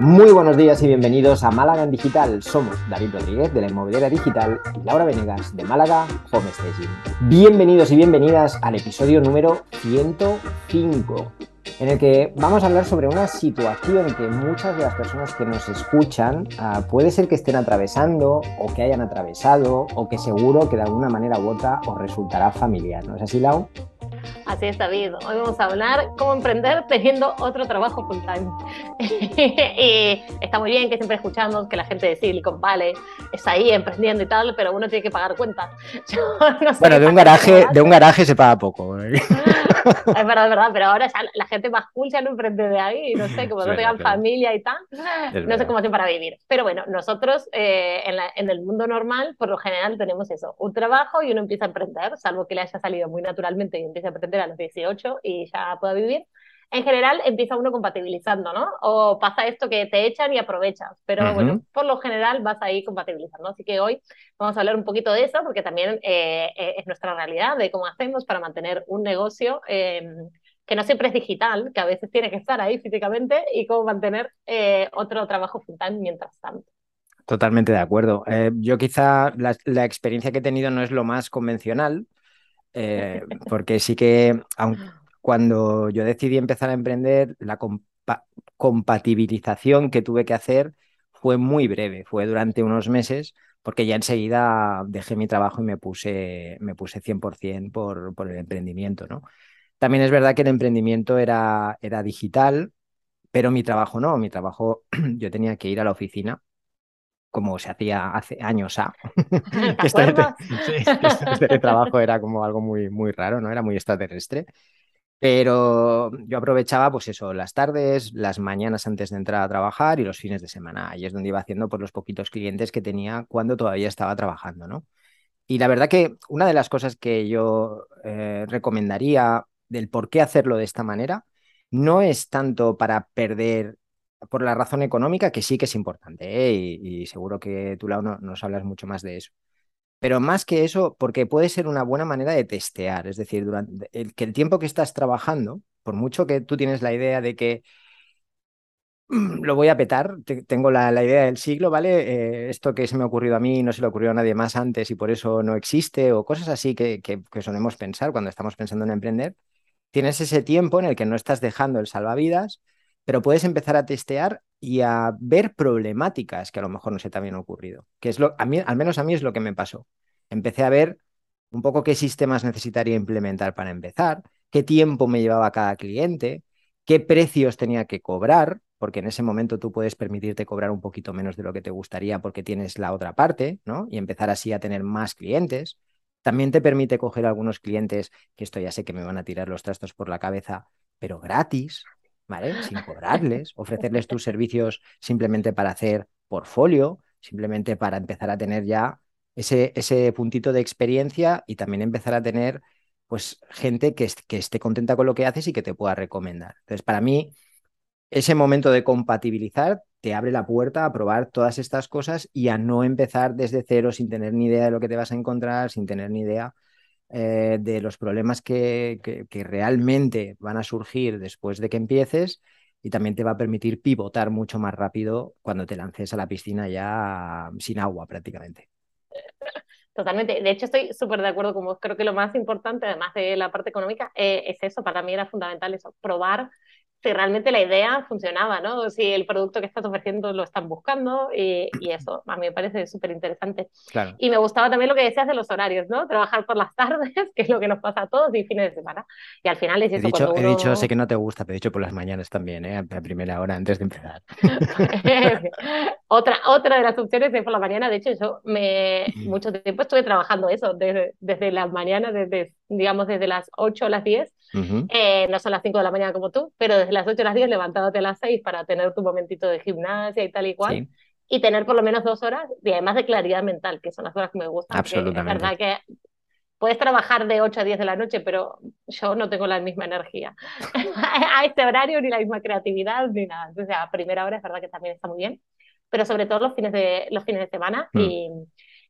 Muy buenos días y bienvenidos a Málaga en Digital. Somos David Rodríguez de la Inmobiliaria Digital y Laura Venegas de Málaga Home Staging. Bienvenidos y bienvenidas al episodio número 105, en el que vamos a hablar sobre una situación que muchas de las personas que nos escuchan uh, puede ser que estén atravesando o que hayan atravesado o que seguro que de alguna manera u otra os resultará familiar. ¿No es así, Lau? Así es, David. Hoy vamos a hablar cómo emprender teniendo otro trabajo full time. y está muy bien que siempre escuchamos que la gente de Silicon Valley está ahí emprendiendo y tal, pero uno tiene que pagar cuentas. No sé bueno, de un, garaje, de un garaje se paga poco. es verdad, es verdad, pero ahora ya la gente más cool ya no emprende de ahí, no sé, como no tengan familia y tal, no sé cómo hacen para vivir. Pero bueno, nosotros eh, en, la, en el mundo normal, por lo general tenemos eso, un trabajo y uno empieza a emprender, salvo que le haya salido muy naturalmente y empiece a emprender a los 18 y ya pueda vivir. En general empieza uno compatibilizando, ¿no? O pasa esto que te echan y aprovechas, pero bueno, por lo general vas ahí compatibilizando. Así que hoy vamos a hablar un poquito de eso, porque también eh, eh, es nuestra realidad, de cómo hacemos para mantener un negocio eh, que no siempre es digital, que a veces tiene que estar ahí físicamente, y cómo mantener eh, otro trabajo full time mientras tanto. Totalmente de acuerdo. Eh, yo quizá la, la, experiencia que he tenido no es lo más convencional, eh, porque sí que aun, cuando yo decidí empezar a emprender, la compa compatibilización que tuve que hacer fue muy breve, fue durante unos meses, porque ya enseguida dejé mi trabajo y me puse, me puse 100% por, por el emprendimiento, ¿no? También es verdad que el emprendimiento era, era digital, pero mi trabajo no, mi trabajo yo tenía que ir a la oficina como se hacía hace años a. este, sí, este trabajo era como algo muy, muy raro, ¿no? Era muy extraterrestre. Pero yo aprovechaba, pues eso, las tardes, las mañanas antes de entrar a trabajar y los fines de semana. Ahí es donde iba haciendo por los poquitos clientes que tenía cuando todavía estaba trabajando, ¿no? Y la verdad que una de las cosas que yo eh, recomendaría del por qué hacerlo de esta manera no es tanto para perder por la razón económica, que sí que es importante, ¿eh? y, y, seguro que tú, Lau, no, nos hablas mucho más de eso. Pero más que eso, porque puede ser una buena manera de testear, es decir, durante el, que el tiempo que estás trabajando, por mucho que tú tienes la idea de que lo voy a petar, te, tengo la, la, idea del siglo, ¿vale? Eh, esto que se me ha ocurrido a mí no se le ocurrió a nadie más antes y por eso no existe, o cosas así que, que solemos pensar cuando estamos pensando en emprender, tienes ese tiempo en el que no estás dejando el salvavidas, pero puedes empezar a testear y a ver problemáticas que a lo mejor no se te habían ocurrido, que es lo, al menos a mí es lo que me pasó. Empecé a ver un poco qué sistemas necesitaría implementar para empezar, qué tiempo me llevaba cada cliente, qué precios tenía que cobrar, porque en ese momento tú puedes permitirte cobrar un poquito menos de lo que te gustaría porque tienes la otra parte, ¿no? Y empezar así a tener más clientes. También te permite coger algunos clientes, que esto ya sé que me van a tirar los trastos por la cabeza, pero gratis, Sin cobrarles, ofrecerles tus servicios simplemente para hacer portfolio, simplemente para empezar a tener ya ese, puntito de experiencia y también empezar a tener pues gente que, que esté contenta con lo que haces y que te pueda recomendar. Entonces, para mí, ese momento de compatibilizar te abre la puerta a probar todas estas cosas y a no empezar desde cero sin tener ni idea de lo que te vas a encontrar, sin tener ni idea eh, de los problemas que, que, realmente van a surgir después de que empieces y también te va a permitir pivotar mucho más rápido cuando te lances a la piscina ya sin agua prácticamente. Totalmente. De hecho, estoy súper de acuerdo con vos. Creo que lo más importante, además de la parte económica, eh, es eso. Para mí era fundamental eso, probar si realmente la idea funcionaba, ¿no? Si el producto que estás ofreciendo lo están buscando y, y eso, a mí me parece súper interesante. Claro. Y me gustaba también lo que decías de los horarios, ¿no? Trabajar por las tardes, que es lo que nos pasa a todos, y fines de semana. Y al final es eso. He dicho, uno... he dicho sé que no te gusta, pero he dicho por las mañanas también, ¿eh? A primera hora antes de empezar. otra, otra de las opciones es por la mañana. De hecho, yo me, mucho tiempo estuve trabajando eso, desde, desde las mañanas, desde, digamos, desde las 8 a las 10. Uh -huh. eh, no son las 5 de la mañana como tú, pero desde las 8 a las 10 levantándote a las 6 para tener tu momentito de gimnasia y tal y cual. Sí. Y tener por lo menos dos horas, y además de claridad mental, que son las horas que me gustan. Absolutamente. Es verdad que puedes trabajar de 8 a 10 de la noche, pero yo no tengo la misma energía a este horario, ni la misma creatividad, ni nada. Entonces, a primera hora es verdad que también está muy bien, pero sobre todo los fines de, los fines de semana. Mm. Y,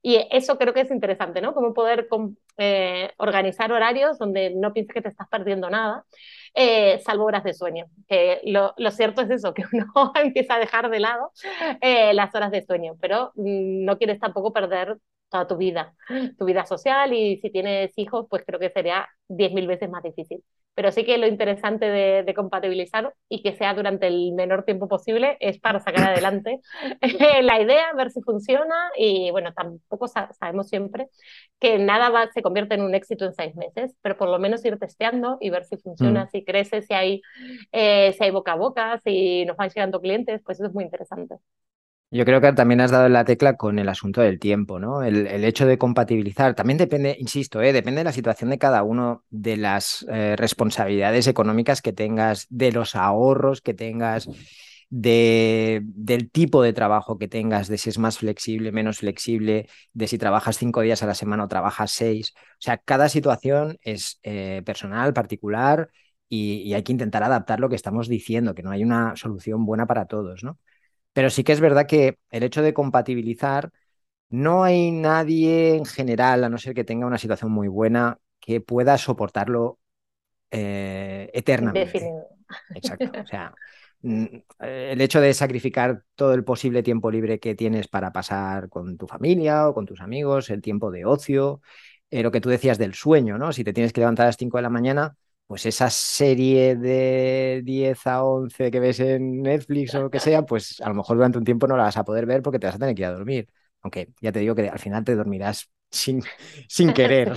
Y eso creo que es interesante, ¿no? Cómo poder eh, organizar horarios donde no pienses que te estás perdiendo nada, eh, salvo horas de sueño. Lo, lo, cierto es eso, que uno empieza a dejar de lado eh, las horas de sueño, pero mm, no quieres tampoco perder toda tu vida, tu vida social y si tienes hijos, pues creo que sería 10.000 veces más difícil. Pero sí que lo interesante de, compatibilizar y que sea durante el menor tiempo posible es para sacar adelante la idea, ver si funciona y bueno, tampoco sabemos siempre que nada va, se convierte en un éxito en seis meses, pero por lo menos ir testeando y ver si funciona, mm. si crece, si hay, eh, si hay boca a boca, si nos van llegando clientes, pues eso es muy interesante. Yo creo que también has dado la tecla con el asunto del tiempo, ¿no? El, hecho de compatibilizar. También depende, insisto, ¿eh? depende de la situación de cada uno, de las eh, responsabilidades económicas que tengas, de los ahorros que tengas, de, del tipo de trabajo que tengas, de si es más flexible, menos flexible, de si trabajas cinco días a la semana o trabajas seis. O sea, cada situación es eh, personal, particular, y hay que intentar adaptar lo que estamos diciendo, que no hay una solución buena para todos, ¿no? Pero sí que es verdad que el hecho de compatibilizar, no hay nadie en general, a no ser que tenga una situación muy buena, que pueda soportarlo eh, eternamente. Exacto. O sea, mm, el hecho de sacrificar todo el posible tiempo libre que tienes para pasar con tu familia o con tus amigos, el tiempo de ocio, eh, lo que tú decías del sueño, ¿no? Si te tienes que levantar a las 5 de la mañana, pues esa serie de 10 a 11 que ves en Netflix o lo que sea, pues a lo mejor durante un tiempo no la vas a poder ver porque te vas a tener que ir a dormir. Aunque ya te digo que al final te dormirás sin, sin querer.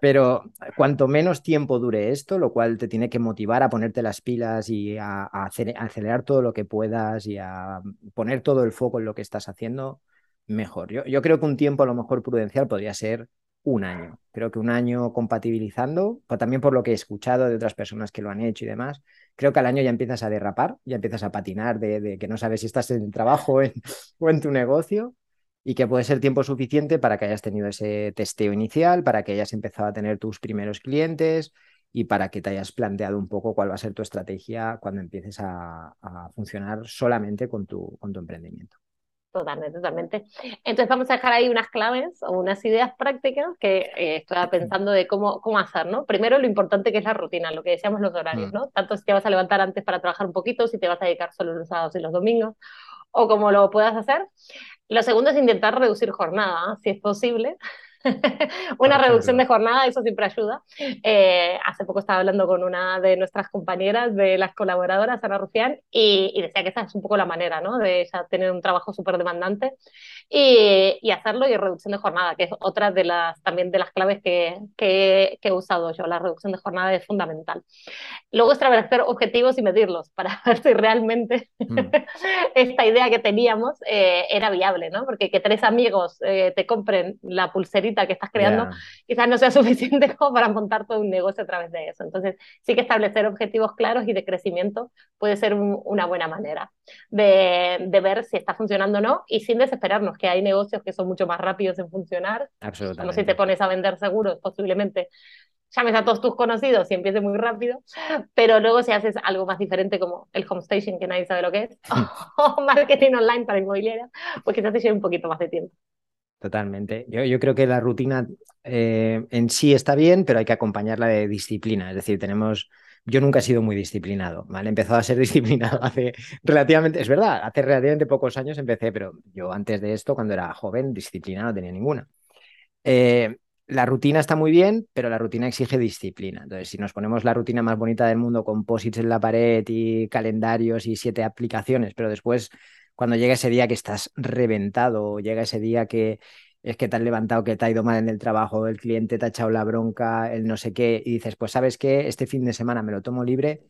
Pero cuanto menos tiempo dure esto, lo cual te tiene que motivar a ponerte las pilas y a, acelerar todo lo que puedas y a poner todo el foco en lo que estás haciendo, mejor. Yo, yo creo que un tiempo a lo mejor prudencial podría ser un año. Creo que un año compatibilizando, pero también por lo que he escuchado de otras personas que lo han hecho y demás, creo que al año ya empiezas a derrapar, ya empiezas a patinar de, que no sabes si estás en el trabajo o en tu negocio y que puede ser tiempo suficiente para que hayas tenido ese testeo inicial, para que hayas empezado a tener tus primeros clientes y para que te hayas planteado un poco cuál va a ser tu estrategia cuando empieces a, a funcionar solamente con tu, con tu emprendimiento. Totalmente, totalmente. Entonces vamos a dejar ahí unas claves o unas ideas prácticas que eh, estoy pensando de cómo, cómo hacer, ¿no? Primero lo importante que es la rutina, lo que decíamos los horarios. ¿no? Tanto si te vas a levantar antes para trabajar un poquito, si te vas a dedicar solo los sábados y los domingos, o como lo puedas hacer. Lo segundo es intentar reducir jornada, si es posible. una reducción de jornada, eso siempre ayuda. Eh, hace poco estaba hablando con una de nuestras compañeras, de las colaboradoras, Ana Rufián, y, decía que esa es un poco la manera, ¿no? De tener un trabajo súper demandante y, y, hacerlo y reducción de jornada, que es otra de las, también de las claves que, que, he usado yo. La reducción de jornada es fundamental. Luego establecer objetivos y medirlos para ver si realmente mm. esta idea que teníamos eh, era viable, ¿no? Porque que tres amigos eh, te compren la pulserita que estás creando, quizás no sea suficiente como para montar todo un negocio a través de eso. Entonces, sí que establecer objetivos claros y de crecimiento puede ser una buena manera de, de, ver si está funcionando o no y sin desesperarnos, que hay negocios que son mucho más rápidos en funcionar. Absolutamente. Como si te pones a vender seguros, posiblemente llames a todos tus conocidos y empiece muy rápido, pero luego si haces algo más diferente como el home station, que nadie sabe lo que es, o marketing online para inmobiliaria, pues quizás te lleve un poquito más de tiempo. Totalmente. Yo, yo, creo que la rutina eh, en sí está bien, pero hay que acompañarla de disciplina. Es decir, tenemos. Yo nunca he sido muy disciplinado, ¿vale? He empezado a ser disciplinado hace relativamente, es verdad, hace relativamente pocos años empecé, pero yo antes de esto, cuando era joven, disciplina no tenía ninguna. Eh, la rutina está muy bien, pero la rutina exige disciplina. Entonces, si nos ponemos la rutina más bonita del mundo con posits en la pared y calendarios y siete aplicaciones, pero después cuando llega ese día que estás reventado, llega ese día que es que te has levantado, que te ha ido mal en el trabajo, el cliente te ha echado la bronca, el no sé qué, y dices, pues sabes qué, este fin de semana me lo tomo libre,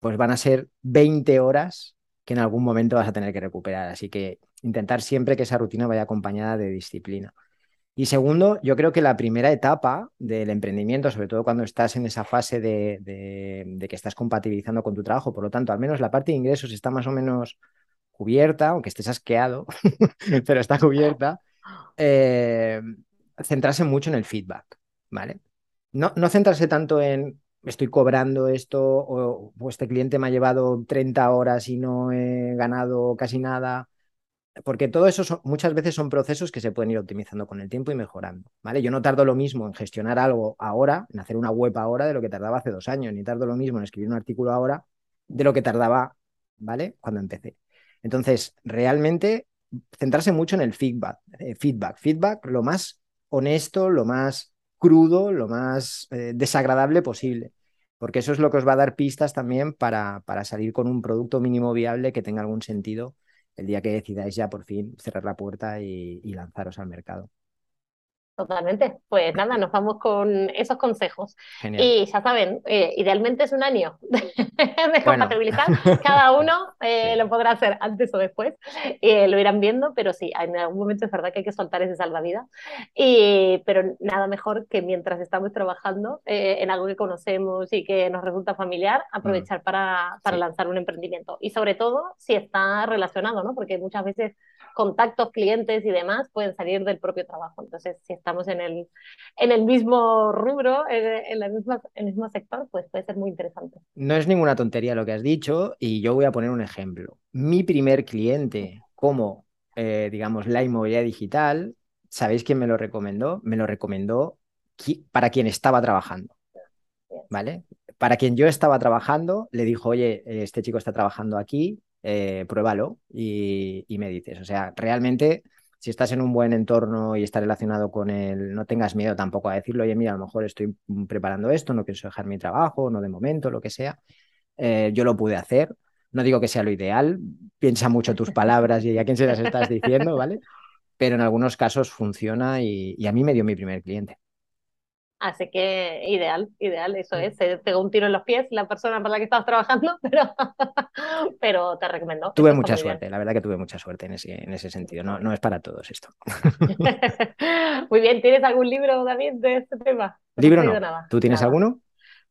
pues van a ser 20 horas que en algún momento vas a tener que recuperar. Así que intentar siempre que esa rutina vaya acompañada de disciplina. Y segundo, yo creo que la primera etapa del emprendimiento, sobre todo cuando estás en esa fase de, de que estás compatibilizando con tu trabajo, por lo tanto, al menos la parte de ingresos está más o menos cubierta, aunque estés asqueado, pero está cubierta, eh, centrarse mucho en el feedback, ¿vale? No, no centrarse tanto en estoy cobrando esto o, este cliente me ha llevado 30 horas y no he ganado casi nada. porque todo eso muchas veces son procesos que se pueden ir optimizando con el tiempo y mejorando, ¿vale? Yo no tardo lo mismo en gestionar algo ahora, en hacer una web ahora, de lo que tardaba hace dos años, ni tardo lo mismo en escribir un artículo ahora de lo que tardaba, ¿vale? Cuando empecé. Entonces, realmente centrarse mucho en el feedback, eh, feedback, feedback lo más honesto, lo más crudo, lo más eh, desagradable posible, porque eso es lo que os va a dar pistas también para, para salir con un producto mínimo viable que tenga algún sentido el día que decidáis ya por fin cerrar la puerta y lanzaros al mercado. Totalmente. Pues nada, nos vamos con esos consejos. Y ya saben, eh, idealmente es un año de compatibilizar. Cada uno eh, lo podrá hacer antes o después. Eh, lo irán viendo, pero sí, en algún momento es verdad que hay que soltar ese salvavidas. Y, pero nada mejor que mientras estamos trabajando en algo que conocemos y que nos resulta familiar, mm. aprovechar para, para lanzar un emprendimiento. Y sobre todo si está relacionado, ¿no? Porque muchas veces contactos, clientes y demás pueden salir del propio trabajo. Entonces, si estamos en el, en el mismo rubro, en, la misma, en el mismo sector, pues puede ser muy interesante. No es ninguna tontería lo que has dicho y yo voy a poner un ejemplo. Mi primer cliente como, eh, digamos, la inmobiliaria digital, ¿sabéis quién me lo recomendó? Me lo recomendó para quien estaba trabajando. ¿Vale? Para quien yo estaba trabajando, le dijo, oye, este chico está trabajando aquí, eh, pruébalo y, me dices. O sea, realmente, si estás en un buen entorno y estás relacionado con él, no tengas miedo tampoco a decirlo, oye, mira, a lo mejor estoy preparando esto, no pienso dejar mi trabajo, no de momento, lo que sea. Eh, yo lo pude hacer. No digo que sea lo ideal, piensa mucho tus palabras y a quién se las estás diciendo, ¿vale? Pero en algunos casos funciona y a mí me dio mi primer cliente. Así que ideal, ideal, eso es. Se pegó un tiro en los pies la persona para la que estabas trabajando, pero, pero te recomiendo. Tuve mucha suerte, la verdad que tuve mucha suerte en ese, en ese sentido. No, no es para todos esto. muy bien, ¿tienes algún libro, David, de este tema? libro no. ¿Tú tienes alguno?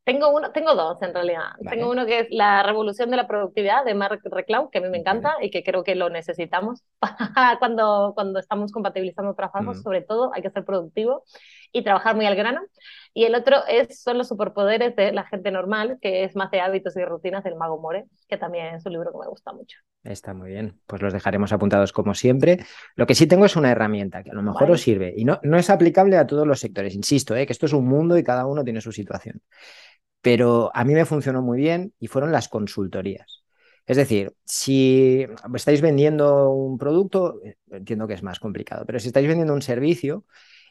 Tengo uno, tengo dos en realidad. Tengo uno que es La revolución de la productividad de Mark Reclau, que a mí me encanta y que creo que lo necesitamos cuando, cuando estamos compatibilizando trabajos, sobre todo hay que ser productivo y trabajar muy al grano. Y el otro es Son los superpoderes de la gente normal, que es más de hábitos y rutinas del Mago More, que también es un libro que me gusta mucho. Está muy bien, pues los dejaremos apuntados como siempre. Lo que sí tengo es una herramienta que a lo mejor os sirve y no, no es aplicable a todos los sectores, insisto, ¿eh? que esto es un mundo y cada uno tiene su situación pero a mí me funcionó muy bien y fueron las consultorías. Es decir, si estáis vendiendo un producto, entiendo que es más complicado, pero si estáis vendiendo un servicio,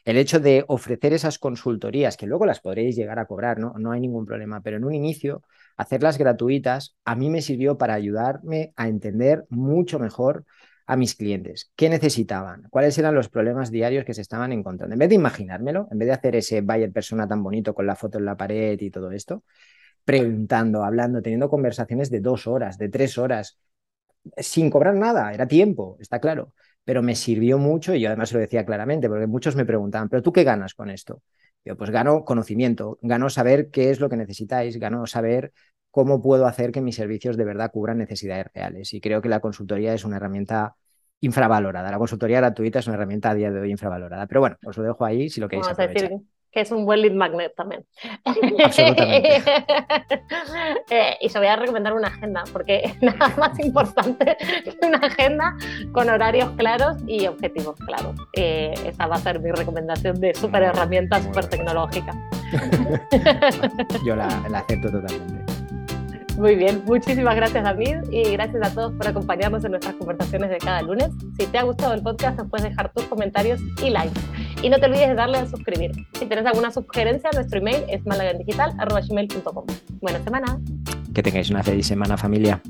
el hecho de ofrecer esas consultorías, que luego las podréis llegar a cobrar, ¿no? no hay ningún problema, pero en un inicio, hacerlas gratuitas, a mí me sirvió para ayudarme a entender mucho mejor a mis clientes. ¿Qué necesitaban? ¿Cuáles eran los problemas diarios que se estaban encontrando? En vez de imaginármelo, en vez de hacer ese buyer persona tan bonito con la foto en la pared y todo esto, preguntando, hablando, teniendo conversaciones de dos horas, de tres horas, sin cobrar nada, era tiempo, está claro, pero me sirvió mucho y yo además lo decía claramente, porque muchos me preguntaban, ¿pero tú qué ganas con esto? Yo pues gano conocimiento, gano saber qué es lo que necesitáis, gano saber cómo puedo hacer que mis servicios de verdad cubran necesidades reales. Y creo que la consultoría es una herramienta infravalorada. La consultoría gratuita es una herramienta a día de hoy infravalorada. Pero bueno, os lo dejo ahí si lo queréis Vamos aprovechar. decir que es un buen lead magnet también. Absolutamente. Eh, y os voy a recomendar una agenda, porque nada más importante que una agenda con horarios claros y objetivos claros. Eh, esa va a ser mi recomendación de super herramienta, super tecnológica. Yo la acepto totalmente. Muy bien, muchísimas gracias David y gracias a todos por acompañarnos en nuestras conversaciones de cada lunes. Si te ha gustado el podcast nos puedes dejar tus comentarios y likes. Y no te olvides de darle a suscribir. Si tienes alguna sugerencia, nuestro email es malagandigital.com. Buena semana. Que tengáis una feliz semana familia.